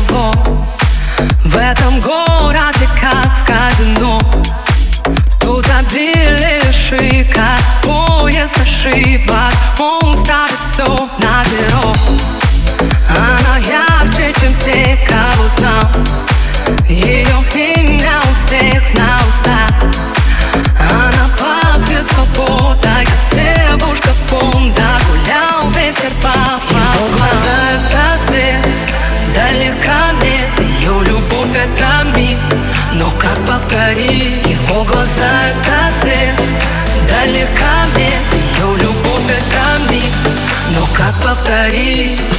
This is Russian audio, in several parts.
никого В этом городе, как в казино. Тут обилие шика, поезд ошибок. Он ставит все на перо Она ярче, чем все, кого знал. Ее имя повторить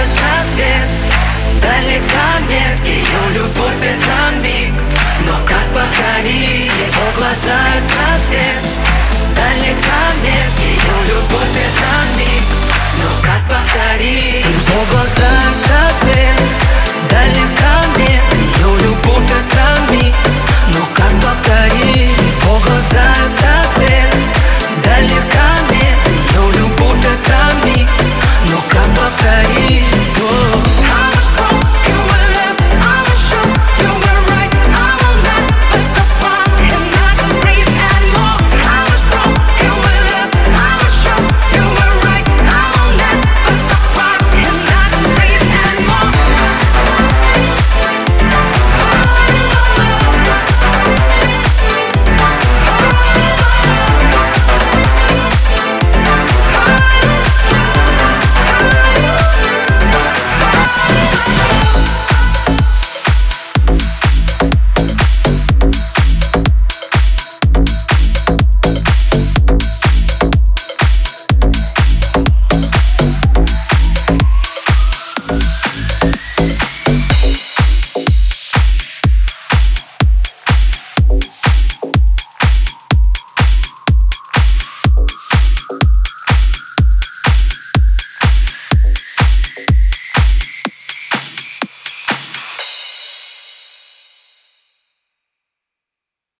глаза — это свет. Далекомер Ее любовь — это миг. Но как повторить Его глаза — это свет? Далекомер Ее любовь — это миг. Но как повторить? Его глаза —